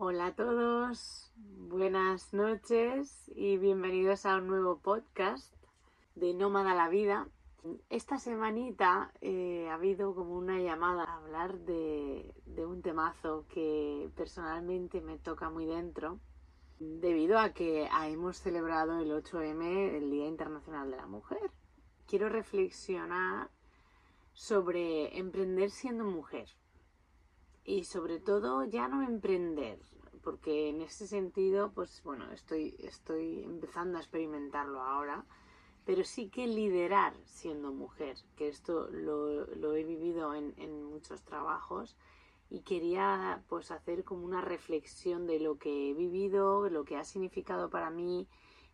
Hola a todos, buenas noches y bienvenidos a un nuevo podcast de Nómada la Vida. Esta semanita eh, ha habido como una llamada a hablar de, de un temazo que personalmente me toca muy dentro debido a que hemos celebrado el 8M, el Día Internacional de la Mujer. Quiero reflexionar sobre emprender siendo mujer y sobre todo ya no emprender, porque en ese sentido, pues bueno, estoy, estoy empezando a experimentarlo ahora, pero sí que liderar siendo mujer, que esto lo, he vivido en, en, muchos trabajos y quería pues hacer como una reflexión de lo que he vivido, lo que ha significado para mí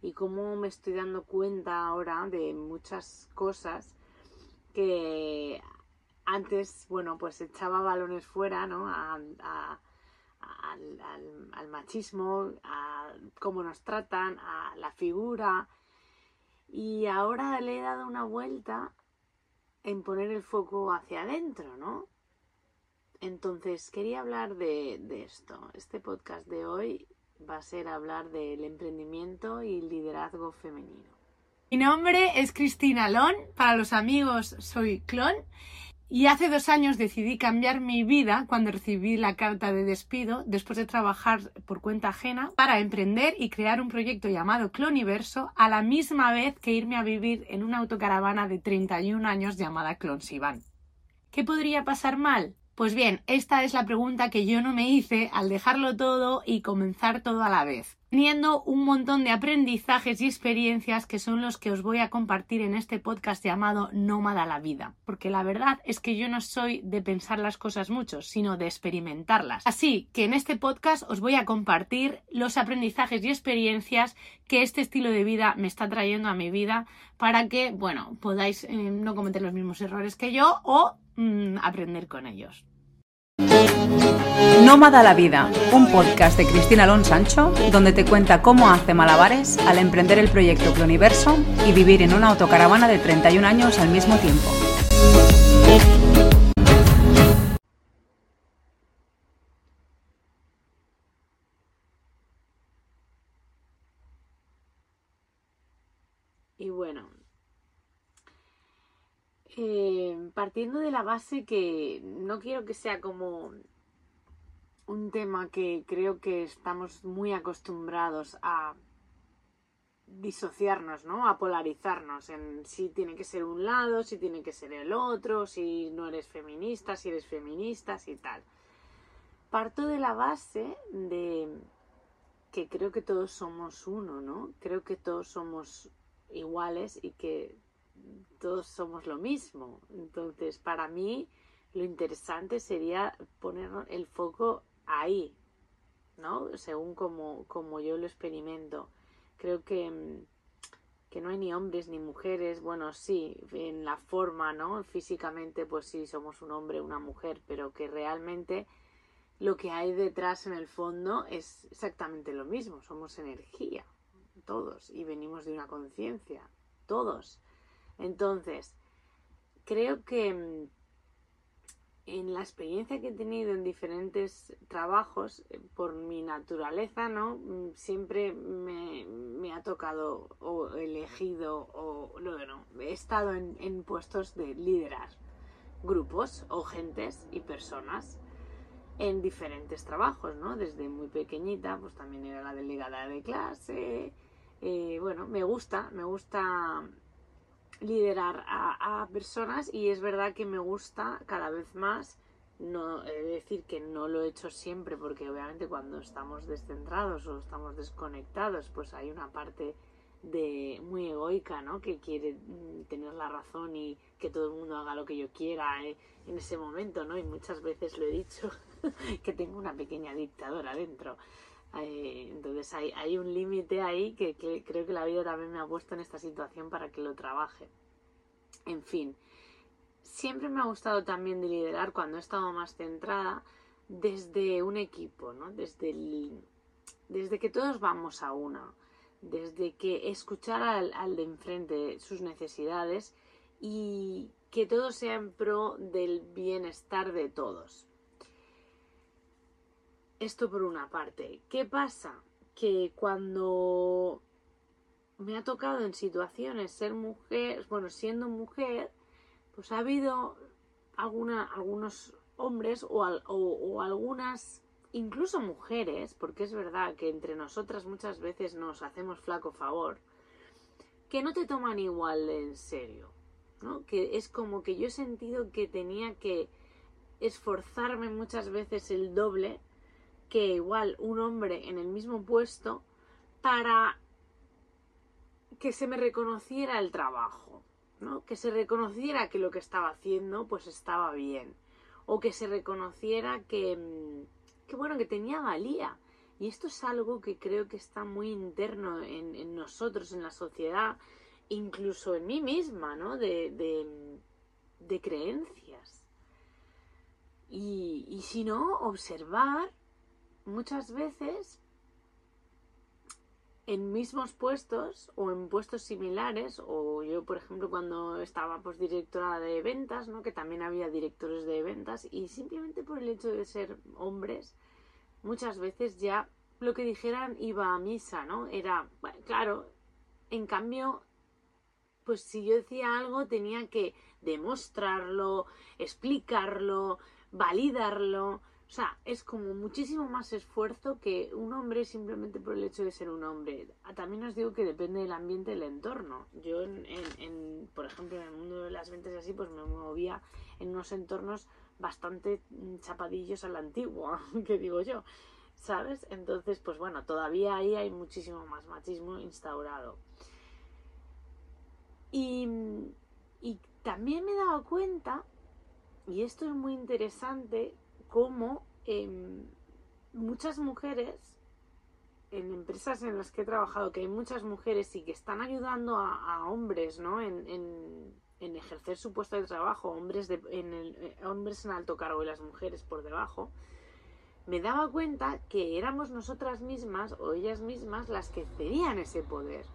y cómo me estoy dando cuenta ahora de muchas cosas que antes, bueno, pues echaba balones fuera, ¿no? al, machismo, a cómo nos tratan, a la figura. Y ahora le he dado una vuelta en poner el foco hacia adentro, ¿no? Entonces, quería hablar de, de esto. Este podcast de hoy va a ser hablar del emprendimiento y liderazgo femenino. Mi nombre es Cristina Lon, para los amigos soy Clon y hace dos años decidí cambiar mi vida cuando recibí la carta de despido después de trabajar por cuenta ajena para emprender y crear un proyecto llamado Cloniverso a la misma vez que irme a vivir en una autocaravana de 31 años llamada Clonsivan. ¿Qué podría pasar mal? Pues bien, esta es la pregunta que yo no me hice al dejarlo todo y comenzar todo a la vez, teniendo un montón de aprendizajes y experiencias que son los que os voy a compartir en este podcast llamado Nómada la vida, porque la verdad es que yo no soy de pensar las cosas mucho, sino de experimentarlas. Así que en este podcast os voy a compartir los aprendizajes y experiencias que este estilo de vida me está trayendo a mi vida para que, bueno, podáis eh, no cometer los mismos errores que yo o Mm, aprender con ellos. Nómada la Vida, un podcast de Cristina Alonso Sancho, donde te cuenta cómo hace malabares al emprender el proyecto Pluniverso y vivir en una autocaravana de 31 años al mismo tiempo. Y bueno, eh, partiendo de la base que no quiero que sea como un tema que creo que estamos muy acostumbrados a disociarnos, ¿no? A polarizarnos en si tiene que ser un lado, si tiene que ser el otro, si no eres feminista, si eres feminista, y tal. Parto de la base de que creo que todos somos uno, ¿no? Creo que todos somos iguales y que todos somos lo mismo. Entonces, para mí, lo interesante sería poner el foco ahí, ¿no? Según como, como yo lo experimento. Creo que, mm, que no hay ni hombres ni mujeres, bueno, sí, en la forma, ¿no? Físicamente, pues sí, somos un hombre, una mujer, pero que realmente lo que hay detrás en el fondo es exactamente lo mismo, somos energía, todos, y venimos de una conciencia, todos. Entonces, creo que mm, en la experiencia que he tenido en diferentes trabajos, eh, por mi naturaleza, ¿no? Mm, siempre me, ha tocado o elegido o no, he estado en, en puestos de liderar grupos o gentes y personas en diferentes trabajos, ¿no? Desde muy pequeñita, pues también era la delegada de clase. Eh, bueno, me gusta, me gusta liderar a, personas y es verdad que me gusta cada vez más no de decir que no lo he hecho siempre porque obviamente cuando estamos descentrados o estamos desconectados pues hay una parte de muy egoica no que quiere mm, tener la razón y que todo el mundo haga lo que yo quiera eh, en ese momento no y muchas veces lo he dicho que tengo una pequeña dictadora dentro eh, entonces hay, hay un límite ahí que, creo que la vida también me ha puesto en esta situación para que lo trabaje. En fin, siempre me ha gustado también de liderar cuando he estado más centrada desde un equipo, ¿no? Desde, desde que todos vamos a una, desde que escuchar al, al de enfrente sus necesidades y que todo sea en pro del bienestar de todos. Esto por una parte. ¿Qué pasa? Que cuando me ha tocado en situaciones ser mujer, bueno, siendo mujer, pues ha habido alguna, algunos hombres o, o, algunas, incluso mujeres, porque es verdad que entre nosotras muchas veces nos hacemos flaco favor, que no te toman igual en serio, ¿no? Que es como que yo he sentido que tenía que esforzarme muchas veces el doble que igual un hombre en el mismo puesto para que se me reconociera el trabajo, ¿no? Que se reconociera que lo que estaba haciendo pues estaba bien o que se reconociera que, mm, que bueno, que tenía valía. Y esto es algo que creo que está muy interno en, nosotros, en la sociedad, incluso en mí misma, ¿no? De, de, creencias. Y, y si no, observar muchas veces en mismos puestos o en puestos similares o yo por ejemplo cuando estaba pues directora de ventas no que también había directores de ventas y simplemente por el hecho de ser hombres muchas veces ya lo que dijeran iba a misa no era bueno, claro en cambio pues si yo decía algo tenía que demostrarlo explicarlo validarlo o sea, es como muchísimo más esfuerzo que un hombre simplemente por el hecho de ser un hombre. También os digo que depende del ambiente y el entorno. Yo, por ejemplo, en el mundo de las ventas y así, pues me movía en unos entornos bastante chapadillos a la antigua, que digo yo. ¿Sabes? Entonces, pues bueno, todavía ahí hay muchísimo más machismo instaurado. Y también me he dado cuenta, y esto es muy interesante, cómo em, muchas mujeres, en empresas en las que he trabajado, que hay muchas mujeres y que están ayudando a, hombres ¿no? En, en, ejercer su puesto de trabajo, hombres, de, en eh, hombres en alto cargo y las mujeres por debajo, me daba cuenta que éramos nosotras mismas o ellas mismas las que cedían ese poder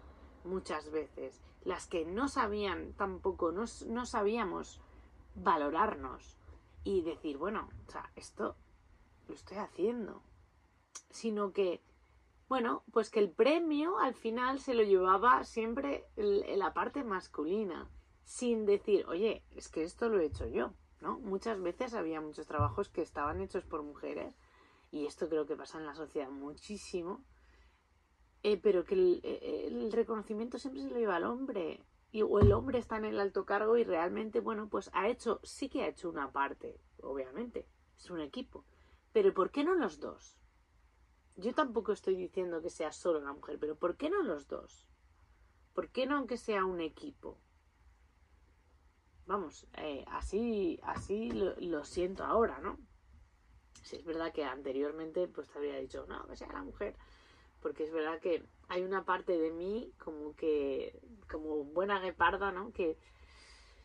muchas veces, las que no sabían tampoco, no, no sabíamos valorarnos, y decir, bueno, o sea, esto lo estoy haciendo. Sino que, bueno, pues que el premio al final se lo llevaba siempre la parte masculina, sin decir, oye, es que esto lo he hecho yo, ¿no? Muchas veces había muchos trabajos que estaban hechos por mujeres, y esto creo que pasa en la sociedad muchísimo, eh, pero que el, el, reconocimiento siempre se lo lleva al hombre y, o el hombre está en el alto cargo y realmente, bueno, pues ha hecho, sí que ha hecho una parte, obviamente, es un equipo. Pero ¿por qué no los dos? Yo tampoco estoy diciendo que sea solo la mujer, pero ¿por qué no los dos? ¿Por qué no aunque sea un equipo? Vamos, eh, así, así lo, lo, siento ahora, ¿no? Si es verdad que anteriormente pues te había dicho, no, que sea la mujer porque es verdad que hay una parte de mí como que, como buena gueparda, ¿no? Que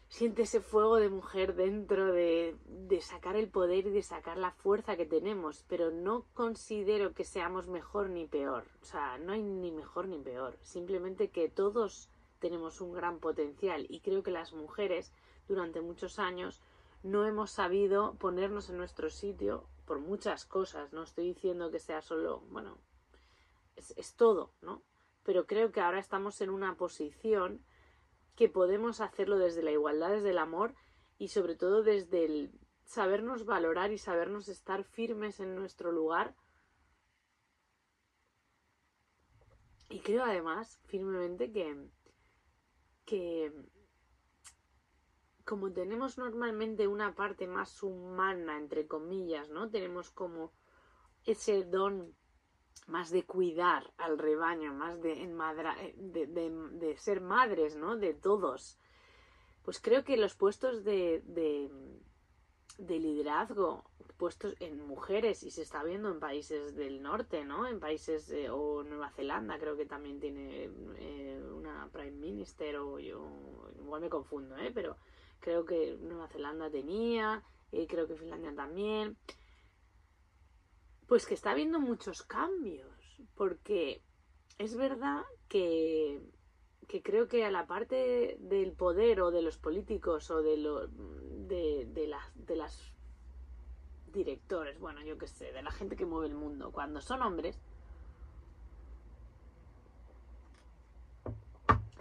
siente ese fuego de mujer dentro de, de sacar el poder y de sacar la fuerza que tenemos, pero no considero que seamos mejor ni peor, o sea, no hay ni mejor ni peor, simplemente que todos tenemos un gran potencial y creo que las mujeres durante muchos años no hemos sabido ponernos en nuestro sitio por muchas cosas, no estoy diciendo que sea solo, bueno, es, todo, ¿no? Pero creo que ahora estamos en una posición que podemos hacerlo desde la igualdad, desde el amor y sobre todo desde el sabernos valorar y sabernos estar firmes en nuestro lugar. Y creo además firmemente que, que como tenemos normalmente una parte más humana, entre comillas, ¿no? Tenemos como ese don más de cuidar al rebaño, más de, de, de, ser madres, ¿no? De todos. Pues creo que los puestos de, de, liderazgo, puestos en mujeres, y se está viendo en países del norte, ¿no? En países, o Nueva Zelanda creo que también tiene eh, una Prime Minister, o yo, igual me confundo, ¿eh? Pero creo que Nueva Zelanda tenía, y creo que Finlandia también pues que está habiendo muchos cambios, porque es verdad que, que creo que a la parte del poder o de los políticos o de, lo, de, las, de las directores, bueno, yo qué sé, de la gente que mueve el mundo, cuando son hombres,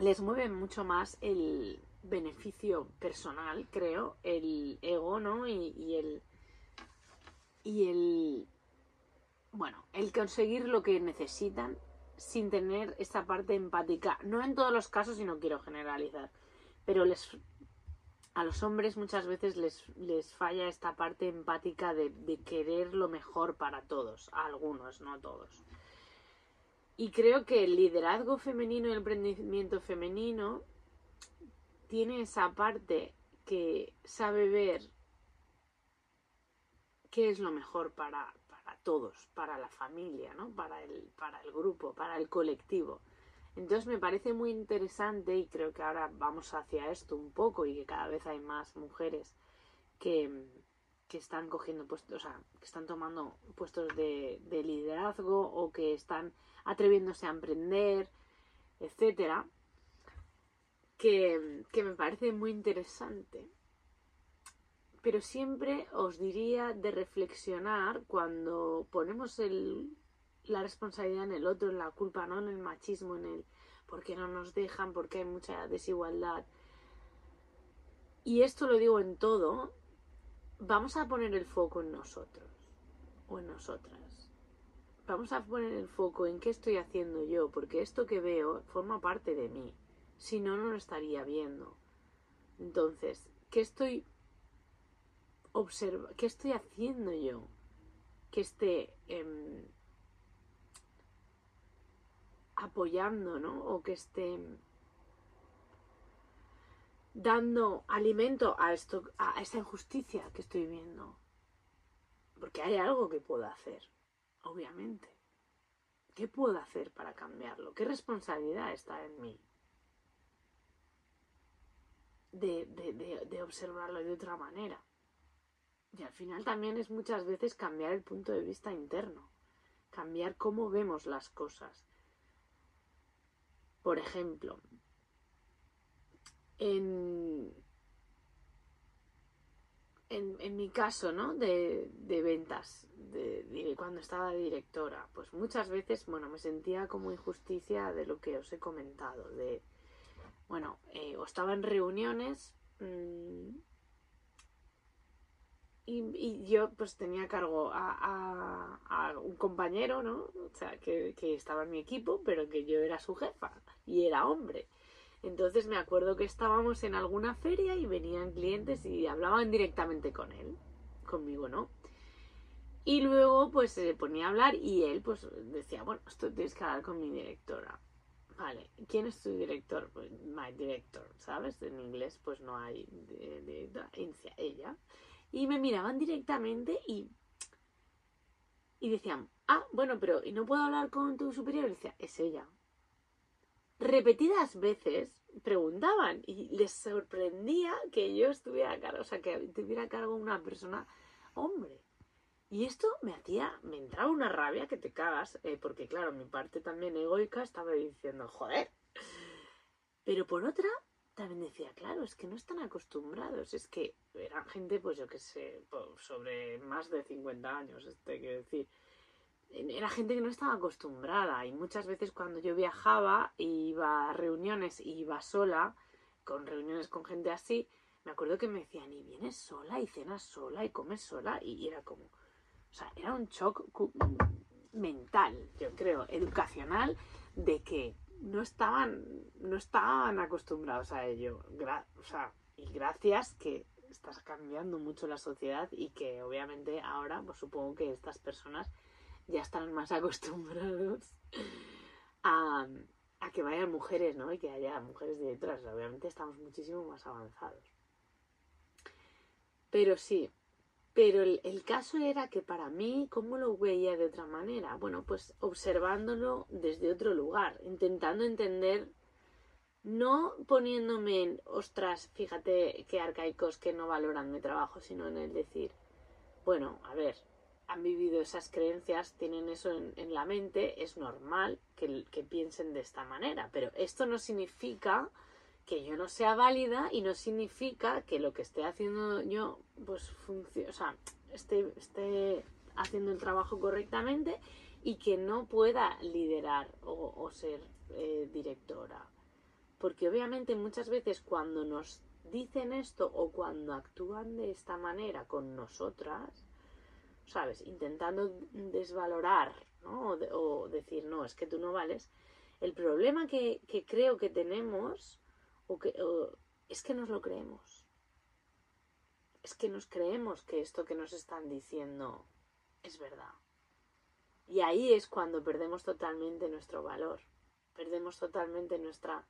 les mueve mucho más el beneficio personal, creo, el ego, ¿no? Y el. Y el. Bueno, el conseguir lo que necesitan sin tener esa parte empática. No en todos los casos, y no quiero generalizar, pero les a los hombres muchas veces les, les falla esta parte empática de, de, querer lo mejor para todos, a algunos, no a todos. Y creo que el liderazgo femenino y el emprendimiento femenino tiene esa parte que sabe ver qué es lo mejor para todos, para la familia, ¿no? para, el, para el grupo, para el colectivo. Entonces me parece muy interesante y creo que ahora vamos hacia esto un poco y que cada vez hay más mujeres que, que están cogiendo puestos, o sea, que están tomando puestos de, de liderazgo o que están atreviéndose a emprender, etcétera, que, que me parece muy interesante. Pero siempre os diría de reflexionar cuando ponemos la responsabilidad en el otro, en la culpa, no en el machismo, en el por qué no nos dejan, porque hay mucha desigualdad. Y esto lo digo en todo, vamos a poner el foco en nosotros o en nosotras. Vamos a poner el foco en qué estoy haciendo yo, porque esto que veo forma parte de mí. Si no, no lo estaría viendo. Entonces, ¿qué estoy observa qué estoy haciendo yo que esté eh, apoyando, ¿no? O que esté dando alimento a esto, a esta injusticia que estoy viendo. Porque hay algo que puedo hacer, obviamente. ¿Qué puedo hacer para cambiarlo? ¿Qué responsabilidad está en mí? De, de, de, observarlo de otra manera. Y al final también es muchas veces cambiar el punto de vista interno, cambiar cómo vemos las cosas. Por ejemplo, en, en, en, mi caso, ¿no? De, de ventas, de, cuando estaba directora, pues muchas veces, bueno, me sentía como injusticia de lo que os he comentado, de, bueno, eh, o estaba en reuniones mmm, y, y, yo pues tenía a cargo a, a, a, un compañero, ¿no? O sea, que, que estaba en mi equipo, pero que yo era su jefa y era hombre. Entonces me acuerdo que estábamos en alguna feria y venían clientes y hablaban directamente con él, conmigo no. Y luego pues se ponía a hablar y él pues decía, bueno, esto tienes que hablar con mi directora. Vale, ¿quién es tu director? Pues my director, ¿sabes? En inglés pues no hay de, ella. Y me miraban directamente y, y decían, ah, bueno, pero ¿y no puedo hablar con tu superior? Y decía, es ella repetidas veces preguntaban y les sorprendía que yo estuviera a cargo, o sea, que tuviera a cargo una persona hombre. Y esto me hacía, me entraba una rabia que te cagas, eh, porque claro, mi parte también egoica estaba diciendo, joder. Pero por otra, también decía, claro, es que no están acostumbrados, es que eran gente, pues yo qué sé, sobre más de 50 años, este, decir, era gente que no estaba acostumbrada y muchas veces cuando yo viajaba e iba a reuniones y iba sola, con reuniones con gente así, me acuerdo que me decían, y vienes sola y cenas sola y comes sola y era como, o sea, era un shock mental, yo creo, educacional, de que no estaban, no estaban acostumbrados a ello. O sea, y gracias que estás cambiando mucho la sociedad y que obviamente ahora, pues supongo que estas personas ya están más acostumbrados a, a, que vayan mujeres, ¿no? Y que haya mujeres directoras. Obviamente estamos muchísimo más avanzados. Pero sí, pero el, caso era que para mí, ¿cómo lo veía de otra manera? Bueno, pues observándolo desde otro lugar, intentando entender, no poniéndome en, ostras, fíjate qué arcaicos que no valoran mi trabajo, sino en el decir, bueno, a ver, han vivido esas creencias, tienen eso en, la mente, es normal que, piensen de esta manera, pero esto no significa que yo no sea válida y no significa que lo que esté haciendo yo, pues funcione, o sea, esté, esté haciendo el trabajo correctamente y que no pueda liderar o, ser eh, directora. Porque obviamente muchas veces cuando nos dicen esto o cuando actúan de esta manera con nosotras, ¿sabes? Intentando desvalorar, ¿no? O, decir, no, es que tú no vales. El problema que, creo que tenemos o es que nos lo creemos. Es que nos creemos que esto que nos están diciendo es verdad. Y ahí es cuando perdemos totalmente nuestro valor, perdemos totalmente nuestra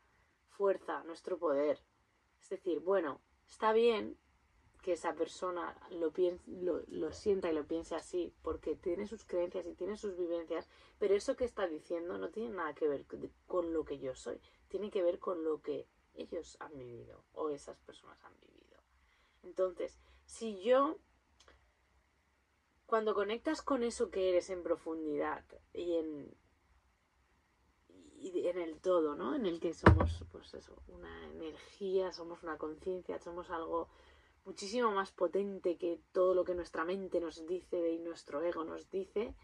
fuerza, nuestro poder. Es decir, bueno, está bien que esa persona lo, lo, sienta y lo piense así, porque tiene sus creencias y tiene sus vivencias, pero eso que está diciendo no tiene nada que ver con lo que yo soy, tiene que ver con lo que ellos han vivido o esas personas han vivido. Entonces, si yo, cuando conectas con eso que eres en profundidad y en, en el todo, ¿no? En el que somos, pues eso, una energía, somos una conciencia, somos algo muchísimo más potente que todo lo que nuestra mente nos dice y nuestro ego nos dice,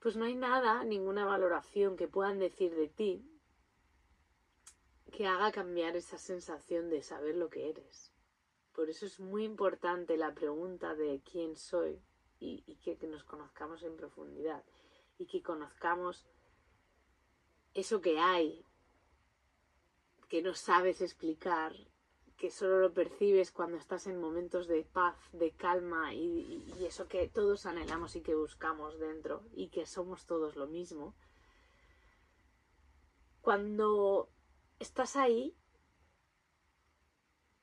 pues no hay nada, ninguna valoración que puedan decir de ti que haga cambiar esa sensación de saber lo que eres. Por eso es muy importante la pregunta de quién soy y, que, nos conozcamos en profundidad y que conozcamos eso que hay que no sabes explicar que solo lo percibes cuando estás en momentos de paz, de calma y, eso que todos anhelamos y que buscamos dentro y que somos todos lo mismo. Cuando estás ahí,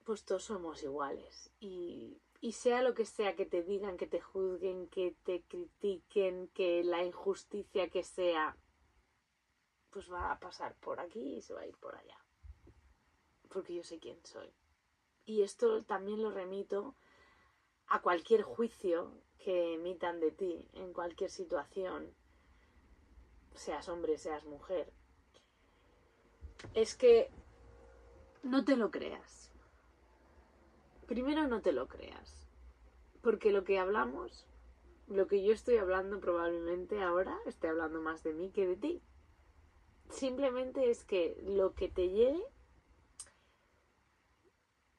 pues todos somos iguales y, sea lo que sea que te digan, que te juzguen, que te critiquen, que la injusticia que sea, pues va a pasar por aquí y se va a ir por allá. Porque yo sé quién soy. Y esto también lo remito a cualquier juicio que emitan de ti en cualquier situación, seas hombre, seas mujer. Es que no te lo creas. Primero no te lo creas. Porque lo que hablamos, lo que yo estoy hablando probablemente ahora, estoy hablando más de mí que de ti. Simplemente es que lo que te llegue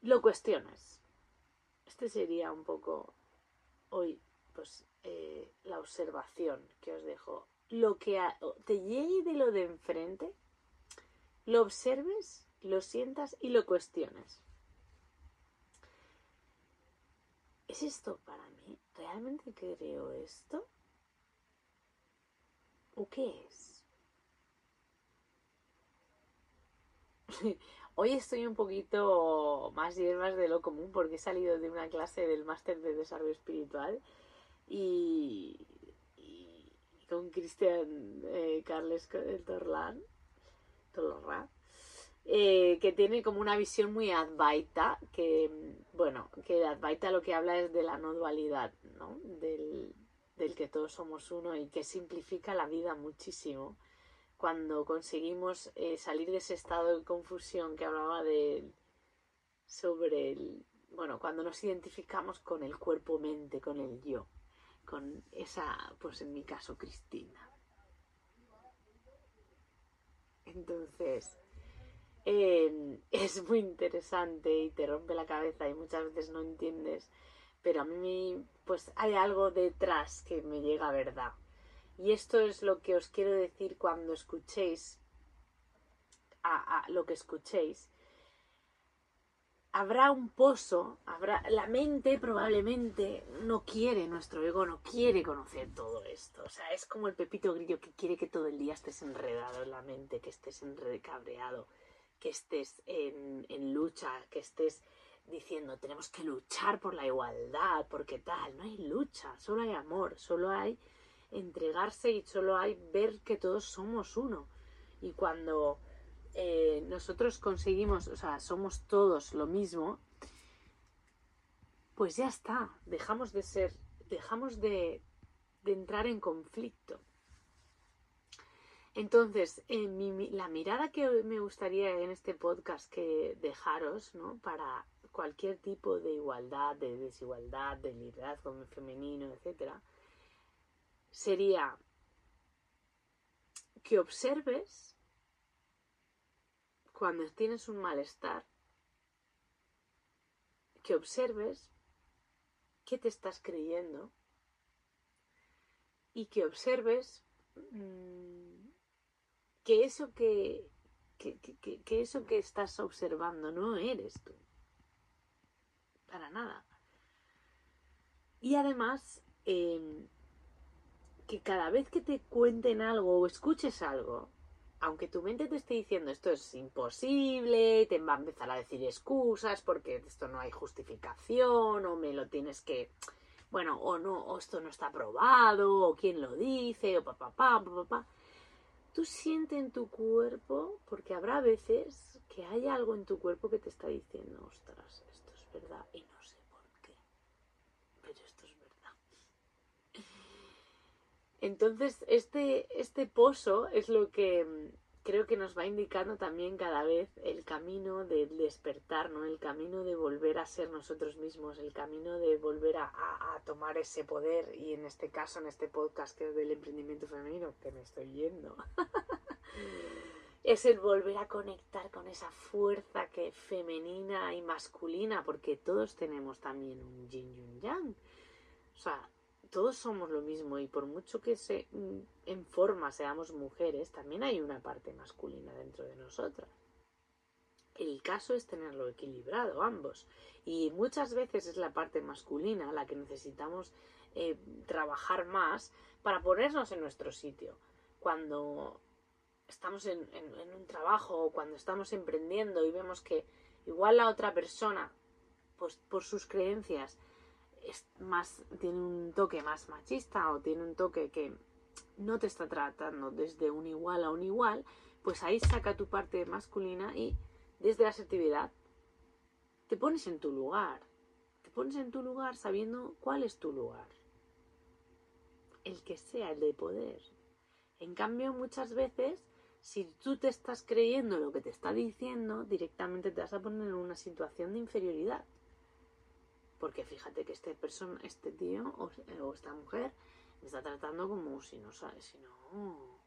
lo cuestionas. Este sería un poco hoy, pues, eh, la observación que os dejo. Lo que te llegue de lo de enfrente, lo observes, lo sientas y lo cuestiones. ¿Es esto para mí? ¿Realmente creo esto? ¿O qué es? Hoy estoy un poquito más hierbas de lo común porque he salido de una clase del máster de desarrollo espiritual y, con Cristian eh, Carles Torlán, eh, que tiene como una visión muy Advaita, que, bueno, que Advaita lo que habla es de la no dualidad, ¿no? Del, del que todos somos uno y que simplifica la vida muchísimo cuando conseguimos eh, salir de ese estado de confusión que hablaba de sobre el bueno cuando nos identificamos con el cuerpo mente con el yo con esa pues en mi caso Cristina entonces em, es muy interesante y te rompe la cabeza y muchas veces no entiendes pero a mí pues hay algo detrás que me llega a verdad y esto es lo que os quiero decir cuando escuchéis a, lo que escuchéis. Habrá un pozo, habrá la mente probablemente no quiere, nuestro ego no quiere conocer todo esto. O sea, es como el pepito grillo que quiere que todo el día estés enredado en la mente, que estés enredecabreado, que estés en lucha, que estés diciendo tenemos que luchar por la igualdad, porque tal, no hay lucha, solo hay amor, solo hay entregarse y solo hay ver que todos somos uno. Y cuando eh, nosotros conseguimos, o sea, somos todos lo mismo, pues ya está, dejamos de ser, dejamos de, entrar en conflicto. Entonces, la mirada que me gustaría en este podcast que dejaros, ¿no? Para cualquier tipo de igualdad, de desigualdad, de liderazgo femenino, etc., sería que observes cuando tienes un malestar, que observes qué te estás creyendo y que observes mm, que eso que, que, eso que estás observando no eres tú. Para nada. Y además, em, que cada vez que te cuenten algo o escuches algo, aunque tu mente te esté diciendo esto es imposible, te va a empezar a decir excusas porque esto no hay justificación o me lo tienes que, bueno, o no, o esto no está probado, o quién lo dice, o papá, papá, papá, tú siente en tu cuerpo, porque habrá veces que hay algo en tu cuerpo que te está diciendo, ostras, esto es verdad y no sé por qué, pero esto es verdad. Entonces, este, este pozo es lo que mm, creo que nos va indicando también cada vez el camino del despertar, ¿no? El camino de volver a ser nosotros mismos, el camino de volver a, tomar ese poder y en este caso, en este podcast que es del emprendimiento femenino, que me estoy yendo, es el volver a conectar con esa fuerza que femenina y masculina, porque todos tenemos también un yin y un yang. O sea, todos somos lo mismo y por mucho que se, mm, en forma seamos mujeres, también hay una parte masculina dentro de nosotras. El caso es tenerlo equilibrado ambos y muchas veces es la parte masculina la que necesitamos eh, trabajar más para ponernos en nuestro sitio. Cuando estamos en, en un trabajo o cuando estamos emprendiendo y vemos que igual la otra persona, pues por sus creencias, más, tiene un toque más machista o tiene un toque que no te está tratando desde un igual a un igual, pues ahí saca tu parte masculina y desde la asertividad te pones en tu lugar. Te pones en tu lugar sabiendo cuál es tu lugar. El que sea, el de poder. En cambio, muchas veces, si tú te estás creyendo lo que te está diciendo, directamente te vas a poner en una situación de inferioridad. Porque fíjate que este persona, este tío o, esta mujer me está tratando como si no si no,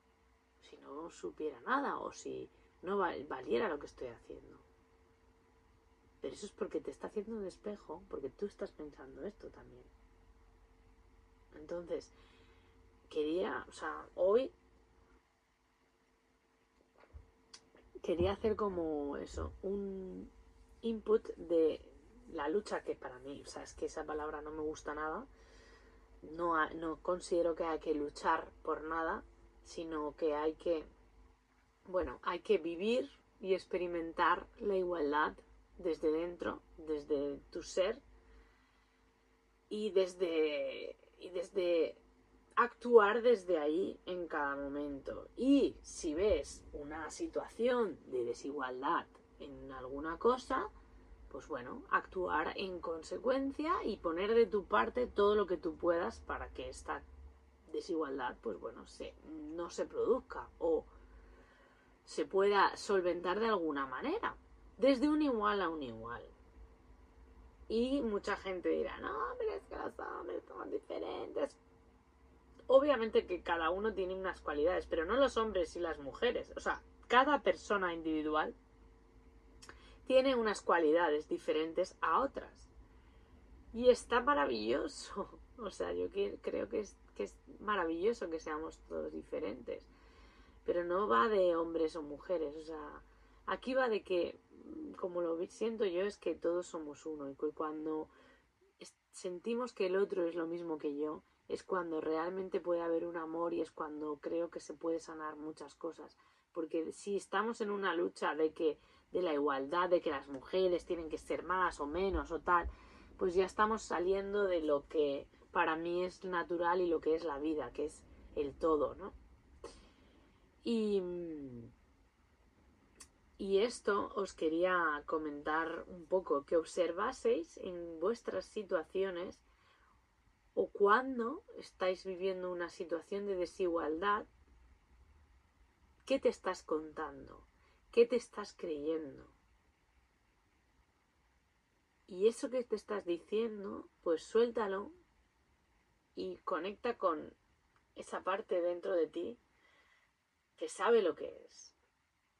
si no supiera nada o si no valiera lo que estoy haciendo. Pero eso es porque te está haciendo un espejo, porque tú estás pensando esto también. Entonces, quería, o sea, hoy quería hacer como eso, un input de la lucha que para mí, o sea, es que esa palabra no me gusta nada, no, no considero que hay que luchar por nada, sino que hay que, bueno, hay que vivir y experimentar la igualdad desde dentro, desde tu ser y desde, y desde actuar desde ahí en cada momento. Y si ves una situación de desigualdad en alguna cosa, pues bueno, actuar en consecuencia y poner de tu parte todo lo que tú puedas para que esta desigualdad, pues bueno, se, no se produzca o se pueda solventar de alguna manera, desde un igual a un igual. Y mucha gente dirá, no, pero es que los hombres son diferentes. Obviamente que cada uno tiene unas cualidades, pero no los hombres y las mujeres. O sea, cada persona individual tiene unas cualidades diferentes a otras. Y está maravilloso. O sea, yo creo que es, que es maravilloso que seamos todos diferentes. Pero no va de hombres o mujeres. O sea, aquí va de que, como lo siento yo, es que todos somos uno. Y cuando sentimos que el otro es lo mismo que yo, es cuando realmente puede haber un amor y es cuando creo que se puede sanar muchas cosas. Porque si estamos en una lucha de que de la igualdad, de que las mujeres tienen que ser más o menos o tal, pues ya estamos saliendo de lo que para mí es natural y lo que es la vida, que es el todo, ¿no? Y, y esto os quería comentar un poco, que observaseis en vuestras situaciones o cuando estáis viviendo una situación de desigualdad, ¿qué te estás contando? ¿Qué te estás creyendo? Y eso que te estás diciendo, pues suéltalo y conecta con esa parte dentro de ti que sabe lo que es.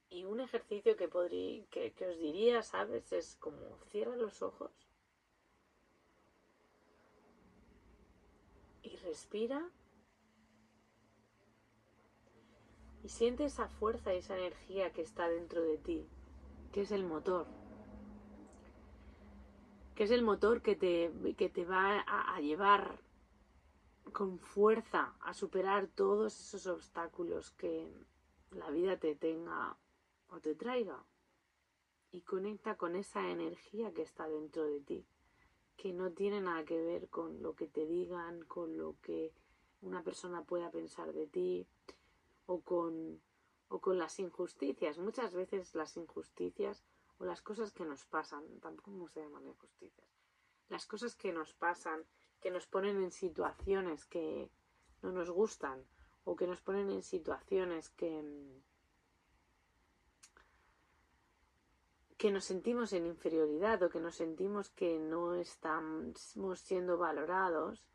Y un ejercicio que, podría, que, que os diría, ¿sabes? Es como cierra los ojos y respira y siente esa fuerza y esa energía que está dentro de ti, que es el motor, que es el motor que te, que te va a, a llevar con fuerza a superar todos esos obstáculos que la vida te tenga o te traiga. Y conecta con esa energía que está dentro de ti, que no tiene nada que ver con lo que te digan, con lo que una persona pueda pensar de ti o con, o con las injusticias. Muchas veces las injusticias o las cosas que nos pasan, tampoco se llaman injusticias, las cosas que nos pasan, que nos ponen en situaciones que no nos gustan o que nos ponen en situaciones que, que nos sentimos en inferioridad o que nos sentimos que no estamos siendo valorados,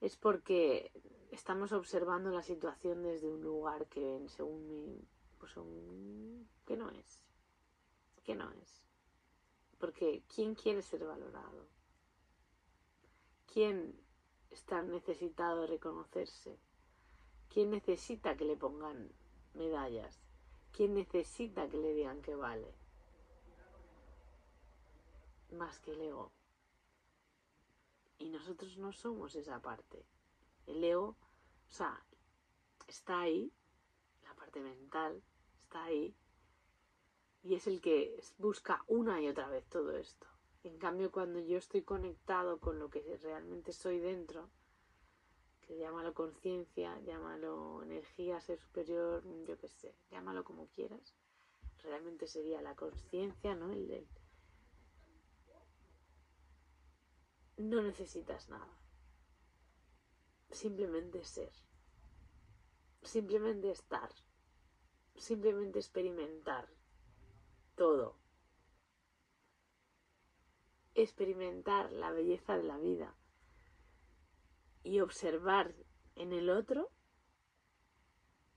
es porque estamos observando la situación desde un lugar que según mi pues que no es que no es. Porque quién quiere ser valorado quién está necesitado de reconocerse quién necesita que le pongan medallas quién necesita que le digan que vale más que el ego. Y nosotros no somos esa parte. El ego o sea, está ahí, la parte mental está ahí, y es el que busca una y otra vez todo esto. En cambio, cuando yo estoy conectado con lo que realmente soy dentro, que llámalo conciencia, llámalo energía, ser superior, yo qué sé, llámalo como quieras, realmente sería la conciencia, ¿no? El, el, no necesitas nada simplemente ser, simplemente estar, simplemente experimentar todo, experimentar la belleza de la vida y observar en el otro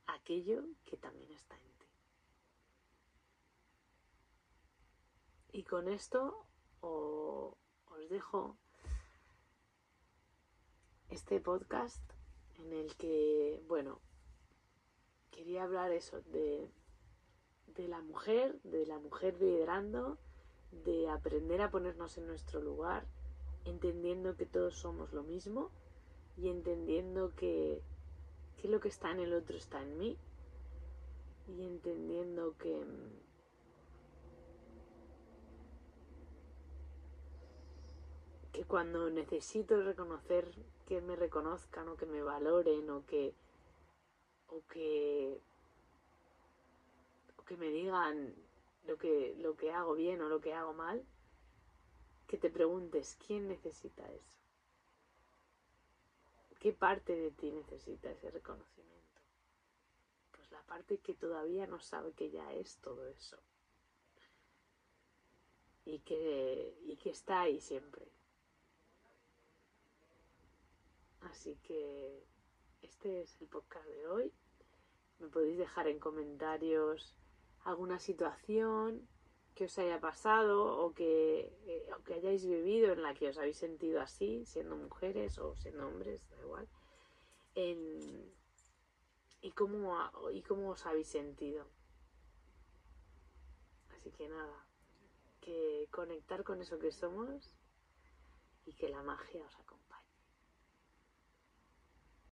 aquello que también está en ti. Y con esto os dejo este podcast en el que, bueno, quería hablar eso de, de la mujer, de la mujer liderando, de aprender a ponernos en nuestro lugar, entendiendo que todos somos lo mismo y entendiendo que, que lo que está en el otro está en mí y entendiendo que que cuando necesito reconocer que me reconozcan o que me valoren o que o que o que me digan lo que lo que hago bien o lo que hago mal que te preguntes quién necesita eso qué parte de ti necesita ese reconocimiento pues la parte que todavía no sabe que ya es todo eso. Y que, y que está ahí siempre Así que este es el podcast de hoy. Me podéis dejar en comentarios alguna situación que os haya pasado o que, eh, o que hayáis vivido en la que os habéis sentido así, siendo mujeres o siendo hombres, da igual. Y, cómo, y cómo os habéis sentido. Así que nada, que conectar con eso que somos y que la magia os.